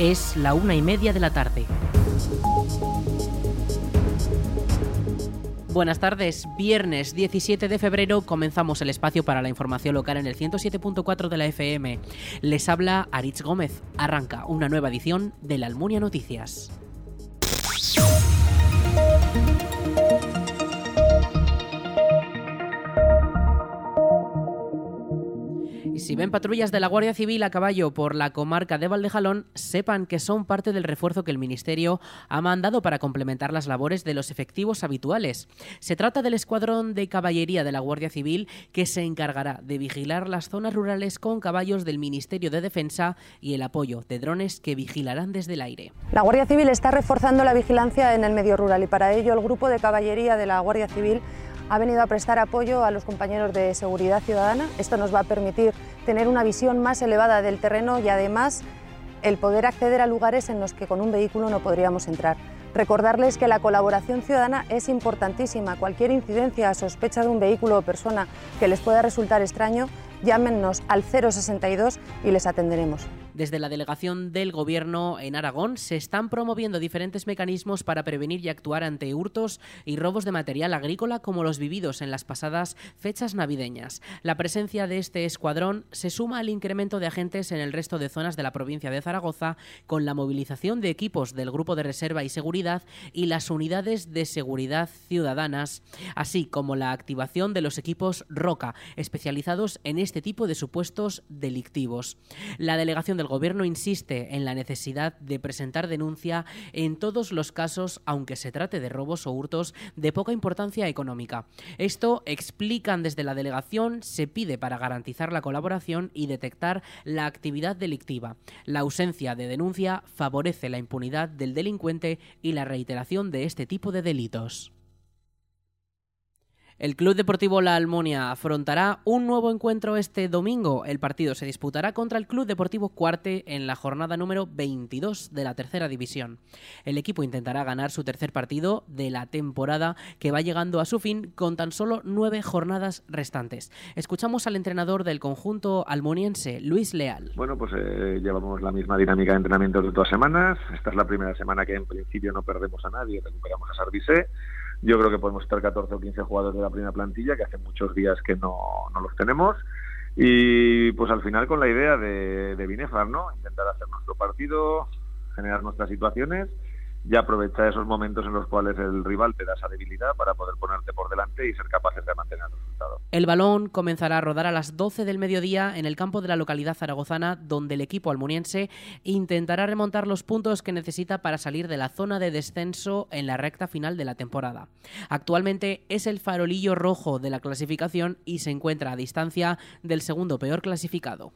Es la una y media de la tarde. Buenas tardes, viernes 17 de febrero comenzamos el espacio para la información local en el 107.4 de la FM. Les habla Aritz Gómez. Arranca una nueva edición de la Almunia Noticias. Si ven patrullas de la Guardia Civil a caballo por la comarca de Valdejalón, sepan que son parte del refuerzo que el Ministerio ha mandado para complementar las labores de los efectivos habituales. Se trata del escuadrón de caballería de la Guardia Civil que se encargará de vigilar las zonas rurales con caballos del Ministerio de Defensa y el apoyo de drones que vigilarán desde el aire. La Guardia Civil está reforzando la vigilancia en el medio rural y para ello el grupo de caballería de la Guardia Civil ha venido a prestar apoyo a los compañeros de seguridad ciudadana. Esto nos va a permitir tener una visión más elevada del terreno y además el poder acceder a lugares en los que con un vehículo no podríamos entrar. Recordarles que la colaboración ciudadana es importantísima. Cualquier incidencia, sospecha de un vehículo o persona que les pueda resultar extraño, llámenos al 062 y les atenderemos. Desde la delegación del Gobierno en Aragón se están promoviendo diferentes mecanismos para prevenir y actuar ante hurtos y robos de material agrícola como los vividos en las pasadas fechas navideñas. La presencia de este escuadrón se suma al incremento de agentes en el resto de zonas de la provincia de Zaragoza con la movilización de equipos del Grupo de Reserva y Seguridad y las unidades de seguridad ciudadanas, así como la activación de los equipos ROCA, especializados en este tipo de supuestos delictivos. La delegación del Gobierno insiste en la necesidad de presentar denuncia en todos los casos, aunque se trate de robos o hurtos de poca importancia económica. Esto, explican desde la delegación, se pide para garantizar la colaboración y detectar la actividad delictiva. La ausencia de denuncia favorece la impunidad del delincuente y la reiteración de este tipo de delitos. El Club Deportivo La Almonia afrontará un nuevo encuentro este domingo. El partido se disputará contra el Club Deportivo Cuarte en la jornada número 22 de la tercera división. El equipo intentará ganar su tercer partido de la temporada que va llegando a su fin con tan solo nueve jornadas restantes. Escuchamos al entrenador del conjunto almoniense, Luis Leal. Bueno, pues eh, llevamos la misma dinámica de entrenamiento de todas semanas. Esta es la primera semana que en principio no perdemos a nadie, recuperamos a Sarvisé yo creo que podemos estar 14 o 15 jugadores de la primera plantilla, que hace muchos días que no, no los tenemos. Y pues al final con la idea de, de Binefar, ¿no? Intentar hacer nuestro partido, generar nuestras situaciones y aprovechar esos momentos en los cuales el rival te da esa debilidad para poder ponerte por delante y ser capaces de mantener el resultado. El balón comenzará a rodar a las 12 del mediodía en el campo de la localidad zaragozana, donde el equipo almuniense intentará remontar los puntos que necesita para salir de la zona de descenso en la recta final de la temporada. Actualmente es el farolillo rojo de la clasificación y se encuentra a distancia del segundo peor clasificado.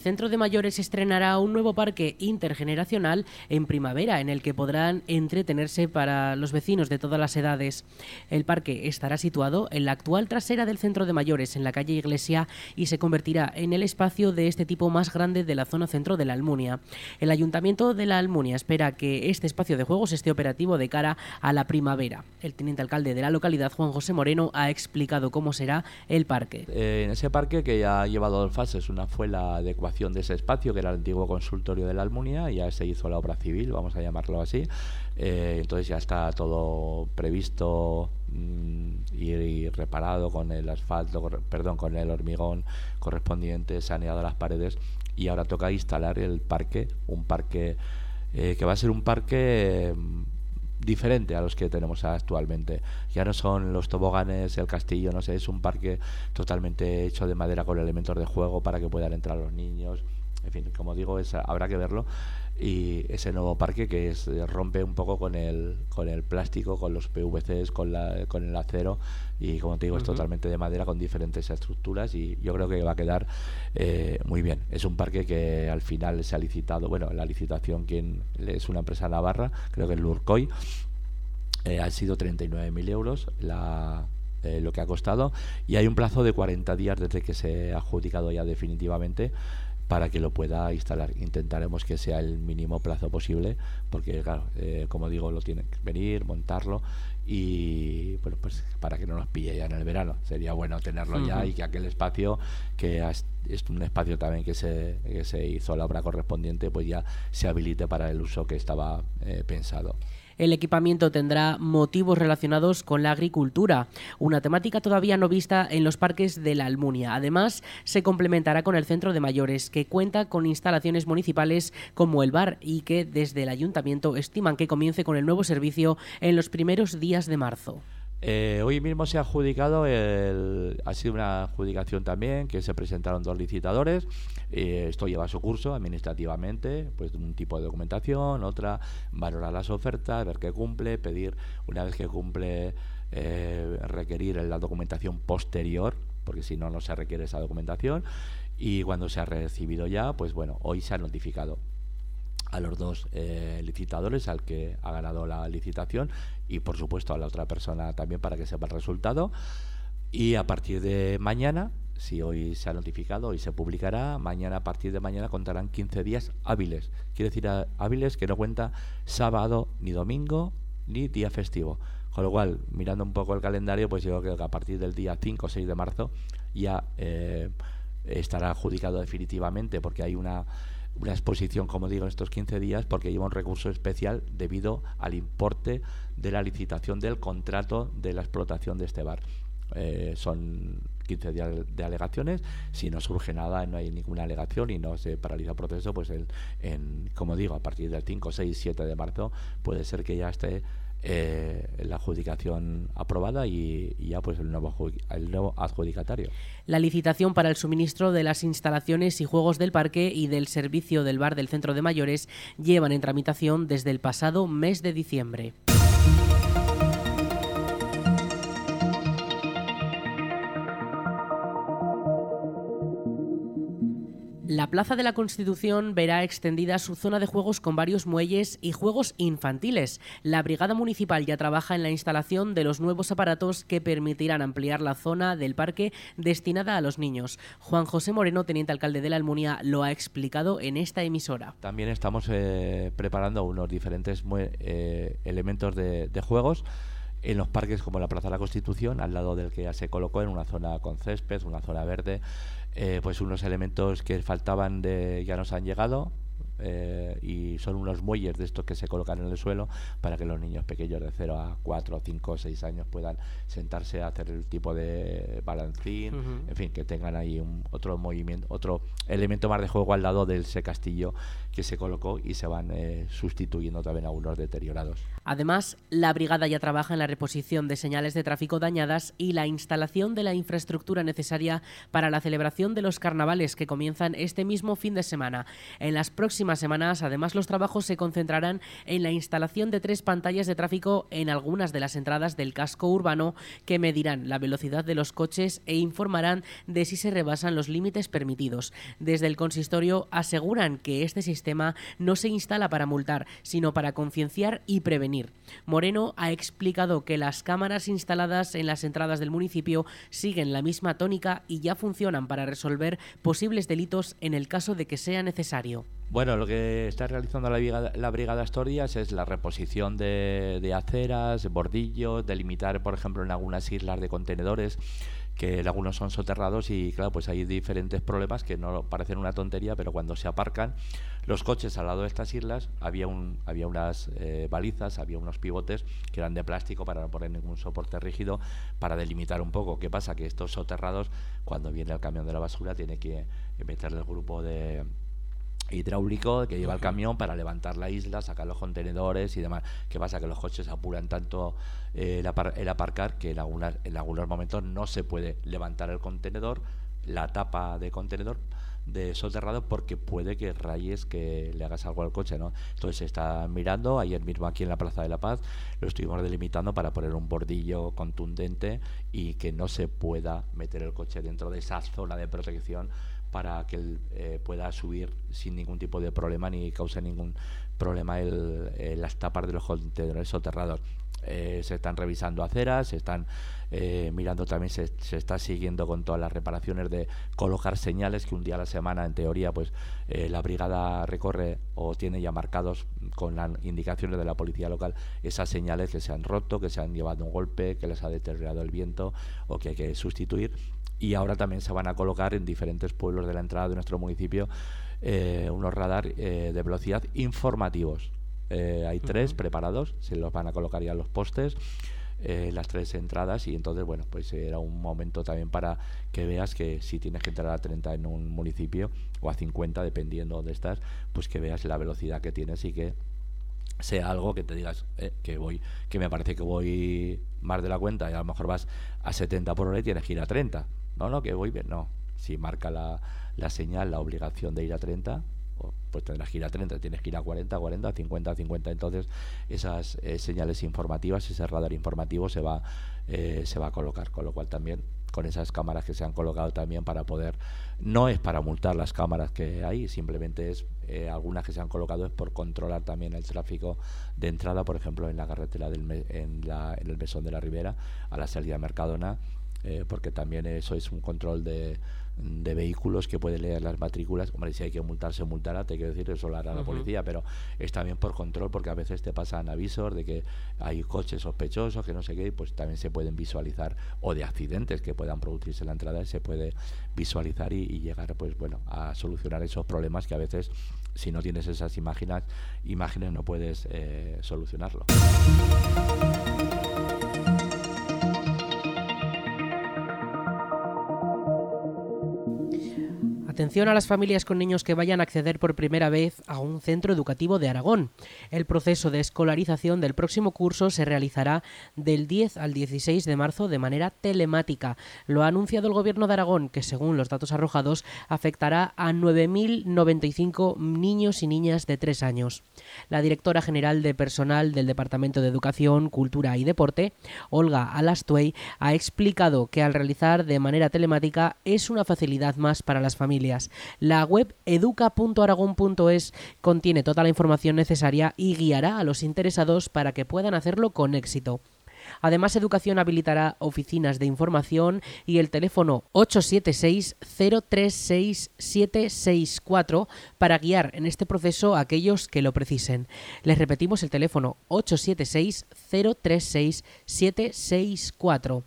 El Centro de Mayores estrenará un nuevo parque intergeneracional en primavera en el que podrán entretenerse para los vecinos de todas las edades. El parque estará situado en la actual trasera del Centro de Mayores, en la calle Iglesia, y se convertirá en el espacio de este tipo más grande de la zona centro de la Almunia. El Ayuntamiento de la Almunia espera que este espacio de juegos esté operativo de cara a la primavera. El teniente alcalde de la localidad, Juan José Moreno, ha explicado cómo será el parque. Eh, en ese parque que ya ha llevado dos fases, una fue la de ese espacio, que era el antiguo consultorio de la Almunia, ya se hizo la obra civil, vamos a llamarlo así. Eh, entonces ya está todo previsto mm, y, reparado con el asfalto, perdón, con el hormigón correspondiente, saneado las paredes, y ahora toca instalar el parque, un parque eh, que va a ser un parque diferente a los que tenemos actualmente. Ya no son los toboganes, el castillo, no sé, es un parque totalmente hecho de madera con elementos de juego para que puedan entrar los niños. En fin, como digo, es, habrá que verlo y ese nuevo parque que es, rompe un poco con el, con el plástico, con los PVCs, con, la, con el acero y como te digo es totalmente de madera con diferentes estructuras y yo creo que va a quedar eh, muy bien. Es un parque que al final se ha licitado, bueno, la licitación quien es una empresa navarra, creo que es Lurcoy, eh, ha sido 39.000 euros la, eh, lo que ha costado y hay un plazo de 40 días desde que se ha adjudicado ya definitivamente para que lo pueda instalar. Intentaremos que sea el mínimo plazo posible, porque claro, eh, como digo, lo tiene que venir, montarlo y bueno, pues para que no nos pille ya en el verano. Sería bueno tenerlo ya y que aquel espacio, que es un espacio también que se, que se hizo la obra correspondiente, pues ya se habilite para el uso que estaba eh, pensado. El equipamiento tendrá motivos relacionados con la agricultura, una temática todavía no vista en los parques de la Almunia. Además, se complementará con el centro de mayores, que cuenta con instalaciones municipales como el bar y que desde el ayuntamiento estiman que comience con el nuevo servicio en los primeros días de marzo. Eh, hoy mismo se ha adjudicado, ha sido una adjudicación también, que se presentaron dos licitadores. Eh, esto lleva su curso administrativamente, pues un tipo de documentación, otra, valorar las ofertas, ver qué cumple, pedir, una vez que cumple, eh, requerir la documentación posterior, porque si no, no se requiere esa documentación. Y cuando se ha recibido ya, pues bueno, hoy se ha notificado a los dos eh, licitadores, al que ha ganado la licitación y por supuesto a la otra persona también para que sepa el resultado. Y a partir de mañana, si hoy se ha notificado y se publicará, mañana a partir de mañana contarán 15 días hábiles. Quiere decir hábiles que no cuenta sábado ni domingo ni día festivo. Con lo cual, mirando un poco el calendario, pues yo creo que a partir del día 5 o 6 de marzo ya eh, estará adjudicado definitivamente porque hay una una exposición, como digo, en estos 15 días porque lleva un recurso especial debido al importe de la licitación del contrato de la explotación de este bar. Eh, son 15 días de alegaciones. Si no surge nada, no hay ninguna alegación y no se paraliza el proceso, pues el, en, como digo, a partir del 5, 6, 7 de marzo puede ser que ya esté eh, la adjudicación aprobada y, ya pues el nuevo, el nuevo adjudicatario. La licitación para el suministro de las instalaciones y juegos del parque y del servicio del bar del centro de mayores llevan en tramitación desde el pasado mes de diciembre. La Plaza de la Constitución verá extendida su zona de juegos con varios muelles y juegos infantiles. La Brigada Municipal ya trabaja en la instalación de los nuevos aparatos que permitirán ampliar la zona del parque destinada a los niños. Juan José Moreno, teniente alcalde de la Almunia, lo ha explicado en esta emisora. También estamos eh, preparando unos diferentes eh, elementos de juegos en los parques como la Plaza de la Constitución, al lado del que ya se colocó en una zona con césped, una zona verde, eh, pues unos elementos que faltaban de, ya nos han llegado, eh, y son unos muelles de estos que se colocan en el suelo para que los niños pequeños de 0 a 4, 5 o 6 años puedan sentarse a hacer el tipo de balancín, en fin, que tengan ahí un, otro movimiento, otro elemento más de juego al lado del ese castillo que se colocó y se van eh, sustituyendo también algunos deteriorados. Además, la brigada ya trabaja en la reposición de señales de tráfico dañadas y la instalación de la infraestructura necesaria para la celebración de los carnavales que comienzan este mismo fin de semana. En las próximas semanas, además, los trabajos se concentrarán en la instalación de tres pantallas de tráfico en algunas de las entradas del casco urbano que medirán la velocidad de los coches e informarán de si se rebasan los límites permitidos. Desde el consistorio aseguran que este sistema no se instala para multar, sino para concienciar y prevenir. Moreno ha explicado que las cámaras instaladas en las entradas del municipio siguen la misma tónica y ya funcionan para resolver posibles delitos en el caso de que sea necesario. Bueno, lo que está realizando la Brigada, la es la reposición de, de aceras, bordillos, delimitar, por ejemplo, en algunas islas de contenedores que algunos son soterrados y claro, pues hay diferentes problemas que no parecen una tontería, pero cuando se aparcan los coches al lado de estas islas había un había unas eh, balizas, había unos pivotes que eran de plástico para no poner ningún soporte rígido para delimitar un poco. ¿Qué pasa? Que estos soterrados, cuando viene el camión de la basura, tiene que meterle el grupo de hidráulico que lleva el camión para levantar la isla, sacar los contenedores y demás. ¿Qué pasa? Que los coches apuran tanto eh, el, aparcar que en, algunas, en algunos momentos no se puede levantar el contenedor, la tapa de contenedor de soterrado porque puede que rayes que le hagas algo al coche, ¿no? Entonces se está mirando, ayer mismo aquí en la Plaza de la Paz lo estuvimos delimitando para poner un bordillo contundente y que no se pueda meter el coche dentro de esa zona de protección para que él eh, pueda subir sin ningún tipo de problema ni cause ningún problema el, las tapas de los contenedores soterrados. Eh, se están revisando aceras, se están eh, mirando también, se, se, está siguiendo con todas las reparaciones de colocar señales que un día a la semana, en teoría, pues la brigada recorre o tiene ya marcados con las indicaciones de la policía local esas señales que se han roto, que se han llevado un golpe, que les ha deteriorado el viento o que hay que sustituir y ahora también se van a colocar en diferentes pueblos de la entrada de nuestro municipio eh, unos radar eh, de velocidad informativos. Eh, hay tres preparados, se los van a colocar ya los postes. las tres entradas y entonces bueno pues era un momento también para que veas que si tienes que entrar a 30 en un municipio o a 50 dependiendo dónde estás pues que veas la velocidad que tienes y que sea algo que te digas que voy que me parece que voy más de la cuenta y a lo mejor vas a 70 por hora y tienes que ir a 30 no, no, que voy bien. No, si marca la, la señal la obligación de ir a 30, pues tendrás que ir a 30, tienes que ir a 40, 40, 50, 50. Entonces, esas eh, señales informativas, ese radar informativo se va, eh, se va a colocar, con lo cual también con esas cámaras que se han colocado también para poder, no es para multar las cámaras que hay, simplemente es eh, algunas que se han colocado es por controlar también el tráfico de entrada, por ejemplo, en la carretera del en, la, en el mesón de la Ribera, a la salida Mercadona, eh, porque también eso es un control de, de, vehículos que puede leer las matrículas. Hombre, si hay que multar, se multará, te quiero decir, eso lo hará la policía, pero es también por control, porque a veces te pasan avisos de que hay coches sospechosos, que no sé qué, pues también se pueden visualizar, o de accidentes que puedan producirse en la entrada, se puede visualizar y, llegar, pues bueno, a solucionar esos problemas que a veces, si no tienes esas imágenes, imágenes no puedes eh, solucionarlo. Atención a las familias con niños que vayan a acceder por primera vez a un centro educativo de Aragón. El proceso de escolarización del próximo curso se realizará del 10 al 16 de marzo de manera telemática. Lo ha anunciado el Gobierno de Aragón, que según los datos arrojados afectará a 9.095 niños y niñas de 3 años. La directora general de personal del Departamento de Educación, Cultura y Deporte, Olga Alastuey, ha explicado que al realizar de manera telemática es una facilidad más para las familias la web educa.aragón.es contiene toda la información necesaria y guiará a los interesados para que puedan hacerlo con éxito. Además, Educación habilitará oficinas de información y el teléfono 876-036-764 para guiar en este proceso a aquellos que lo precisen. Les repetimos el teléfono 876-036-764.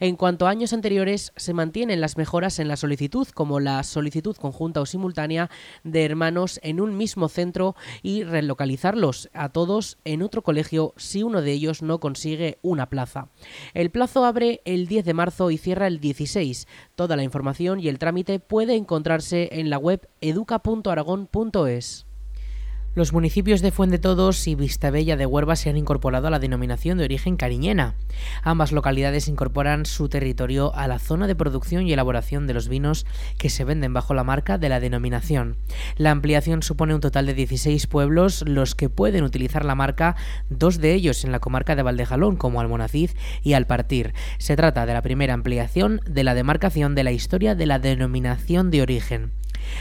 En cuanto a años anteriores, se mantienen las mejoras en la solicitud, como la solicitud conjunta o simultánea de hermanos en un mismo centro y relocalizarlos a todos en otro colegio si uno de ellos no consigue una plaza. El plazo abre el 10 de marzo y cierra el 16. Toda la información y el trámite puede encontrarse en la web educa.aragón.es. Los municipios de Fuendetodos y Vistabella de Huerva se han incorporado a la denominación de origen cariñena. Ambas localidades incorporan su territorio a la zona de producción y elaboración de los vinos que se venden bajo la marca de la denominación. La ampliación supone un total de 16 pueblos los que pueden utilizar la marca, dos de ellos en la comarca de Valdejalón como Almonacid y Alpartir. Se trata de la primera ampliación de la demarcación de la historia de la denominación de origen.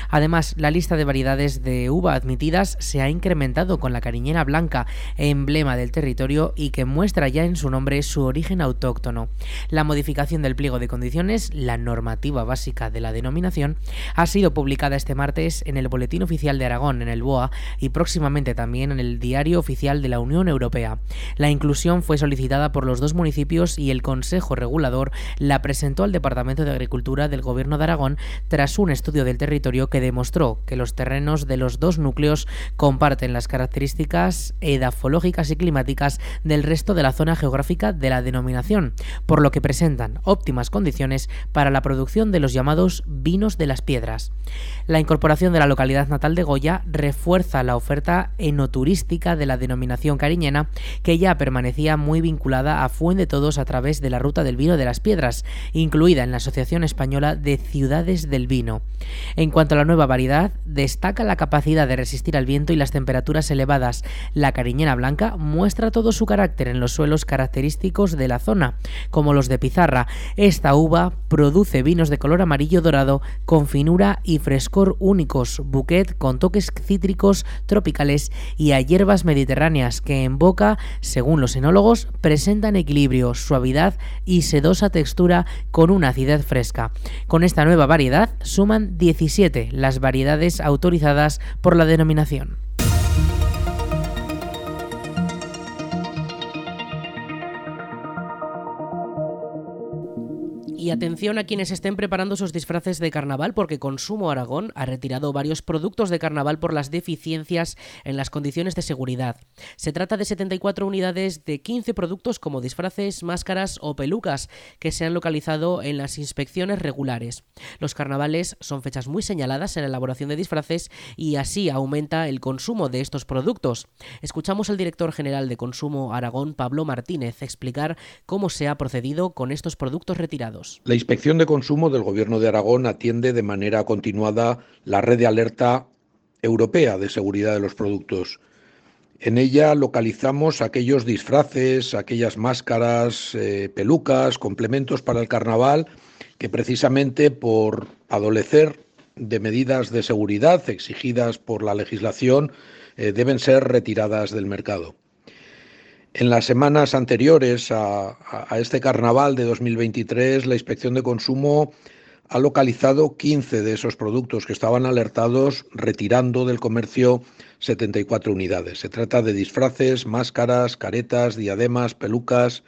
Además, la lista de variedades de uva admitidas se ha incrementado con la cariñena blanca, emblema del territorio y que muestra ya en su nombre su origen autóctono. La modificación del pliego de condiciones, la normativa básica de la denominación, ha sido publicada este martes en el Boletín Oficial de Aragón, en el BOA, y próximamente también en el Diario Oficial de la Unión Europea. La inclusión fue solicitada por los dos municipios y el Consejo Regulador la presentó al Departamento de Agricultura del Gobierno de Aragón tras un estudio del territorio que demostró que los terrenos de los dos núcleos comparten las características edafológicas y climáticas del resto de la zona geográfica de la denominación, por lo que presentan óptimas condiciones para la producción de los llamados vinos de las piedras. La incorporación de la localidad natal de Goya refuerza la oferta enoturística de la denominación cariñena, que ya permanecía muy vinculada a Fuente Todos a través de la ruta del vino de las piedras, incluida en la Asociación Española de Ciudades del Vino. En cuanto cuanto a la nueva variedad, destaca la capacidad de resistir al viento y las temperaturas elevadas. La cariñena blanca muestra todo su carácter en los suelos característicos de la zona, como los de Pizarra. Esta uva produce vinos de color amarillo dorado con finura y frescor únicos, bouquet con toques cítricos tropicales y a hierbas mediterráneas que en boca, según los enólogos, presentan equilibrio, suavidad y sedosa textura con una acidez fresca. Con esta nueva variedad suman 17 las variedades autorizadas por la denominación. Y atención a quienes estén preparando sus disfraces de carnaval, porque Consumo Aragón ha retirado varios productos de carnaval por las deficiencias en las condiciones de seguridad. Se trata de 74 unidades de 15 productos como disfraces, máscaras o pelucas que se han localizado en las inspecciones regulares. Los carnavales son fechas muy señaladas en la elaboración de disfraces y así aumenta el consumo de estos productos. Escuchamos al director general de Consumo Aragón, Pablo Martínez, explicar cómo se ha procedido con estos productos retirados. La Inspección de Consumo del Gobierno de Aragón atiende de manera continuada la red de alerta europea de seguridad de los productos. En ella localizamos aquellos disfraces, aquellas máscaras, eh, pelucas, complementos para el carnaval que precisamente por adolecer de medidas de seguridad exigidas por la legislación eh, deben ser retiradas del mercado. En las semanas anteriores a, este carnaval de 2023, la Inspección de Consumo ha localizado 15 de esos productos que estaban alertados, retirando del comercio 74 unidades. Se trata de disfraces, máscaras, caretas, diademas, pelucas,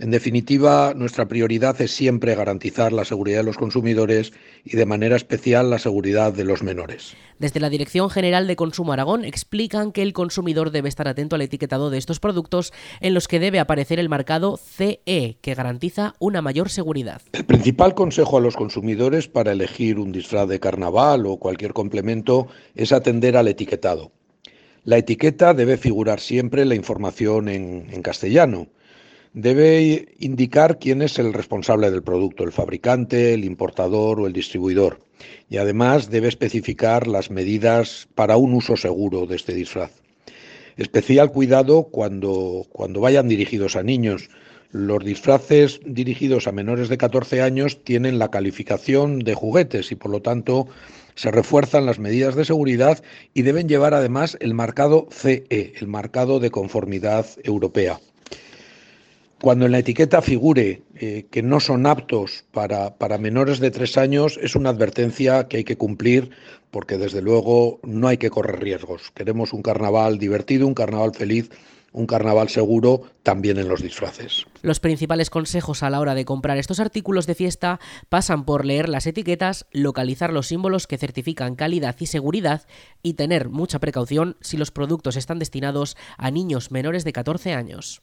en definitiva, nuestra prioridad es siempre garantizar la seguridad de los consumidores y de manera especial la seguridad de los menores. Desde la Dirección General de Consumo Aragón explican que el consumidor debe estar atento al etiquetado de estos productos en los que debe aparecer el marcado CE, que garantiza una mayor seguridad. El principal consejo a los consumidores para elegir un disfraz de carnaval o cualquier complemento es atender al etiquetado. La etiqueta debe figurar siempre la información en, en castellano debe indicar quién es el responsable del producto, el fabricante, el importador o el distribuidor. Y además debe especificar las medidas para un uso seguro de este disfraz. Especial cuidado cuando, cuando vayan dirigidos a niños. Los disfraces dirigidos a menores de 14 años tienen la calificación de juguetes y por lo tanto se refuerzan las medidas de seguridad y deben llevar además el marcado CE, el marcado de conformidad europea. Cuando en la etiqueta figure eh, que no son aptos para, para menores de tres años, es una advertencia que hay que cumplir porque desde luego no hay que correr riesgos. Queremos un carnaval divertido, un carnaval feliz un carnaval seguro también en los disfraces. Los principales consejos a la hora de comprar estos artículos de fiesta pasan por leer las etiquetas, localizar los símbolos que certifican calidad y seguridad y tener mucha precaución si los productos están destinados a niños menores de 14 años.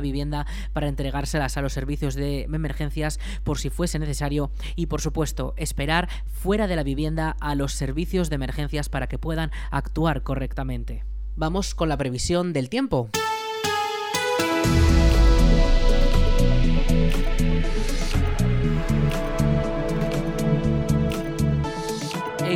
vivienda para entregárselas a los servicios de emergencias por si fuese necesario y por supuesto esperar fuera de la vivienda a los servicios de emergencias para que puedan actuar correctamente. Vamos con la previsión del tiempo.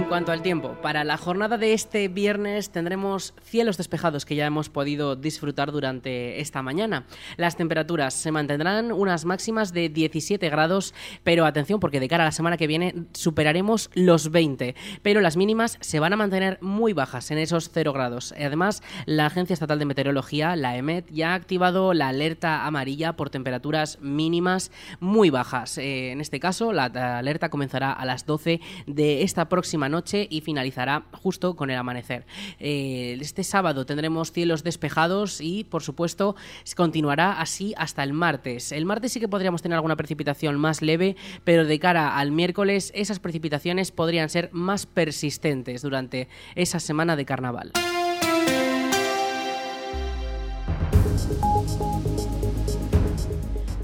Cuanto al tiempo, para la jornada de este viernes tendremos cielos despejados que ya hemos podido disfrutar durante esta mañana. Las temperaturas se mantendrán unas máximas de 17 grados, pero atención porque de cara a la semana que viene superaremos los 20, pero las mínimas se van a mantener muy bajas en esos 0 grados. Además, la Agencia Estatal de Meteorología, la EMET, ya ha activado la alerta amarilla por temperaturas mínimas muy bajas. Eh, en este caso, la alerta comenzará a las 12 de esta próxima noche y finalizará justo con el amanecer. Eh, este sábado tendremos cielos despejados y, por supuesto, continuará así hasta el martes. El martes sí que podríamos tener alguna precipitación más leve, pero de cara al miércoles esas precipitaciones podrían ser más persistentes durante esa semana de carnaval.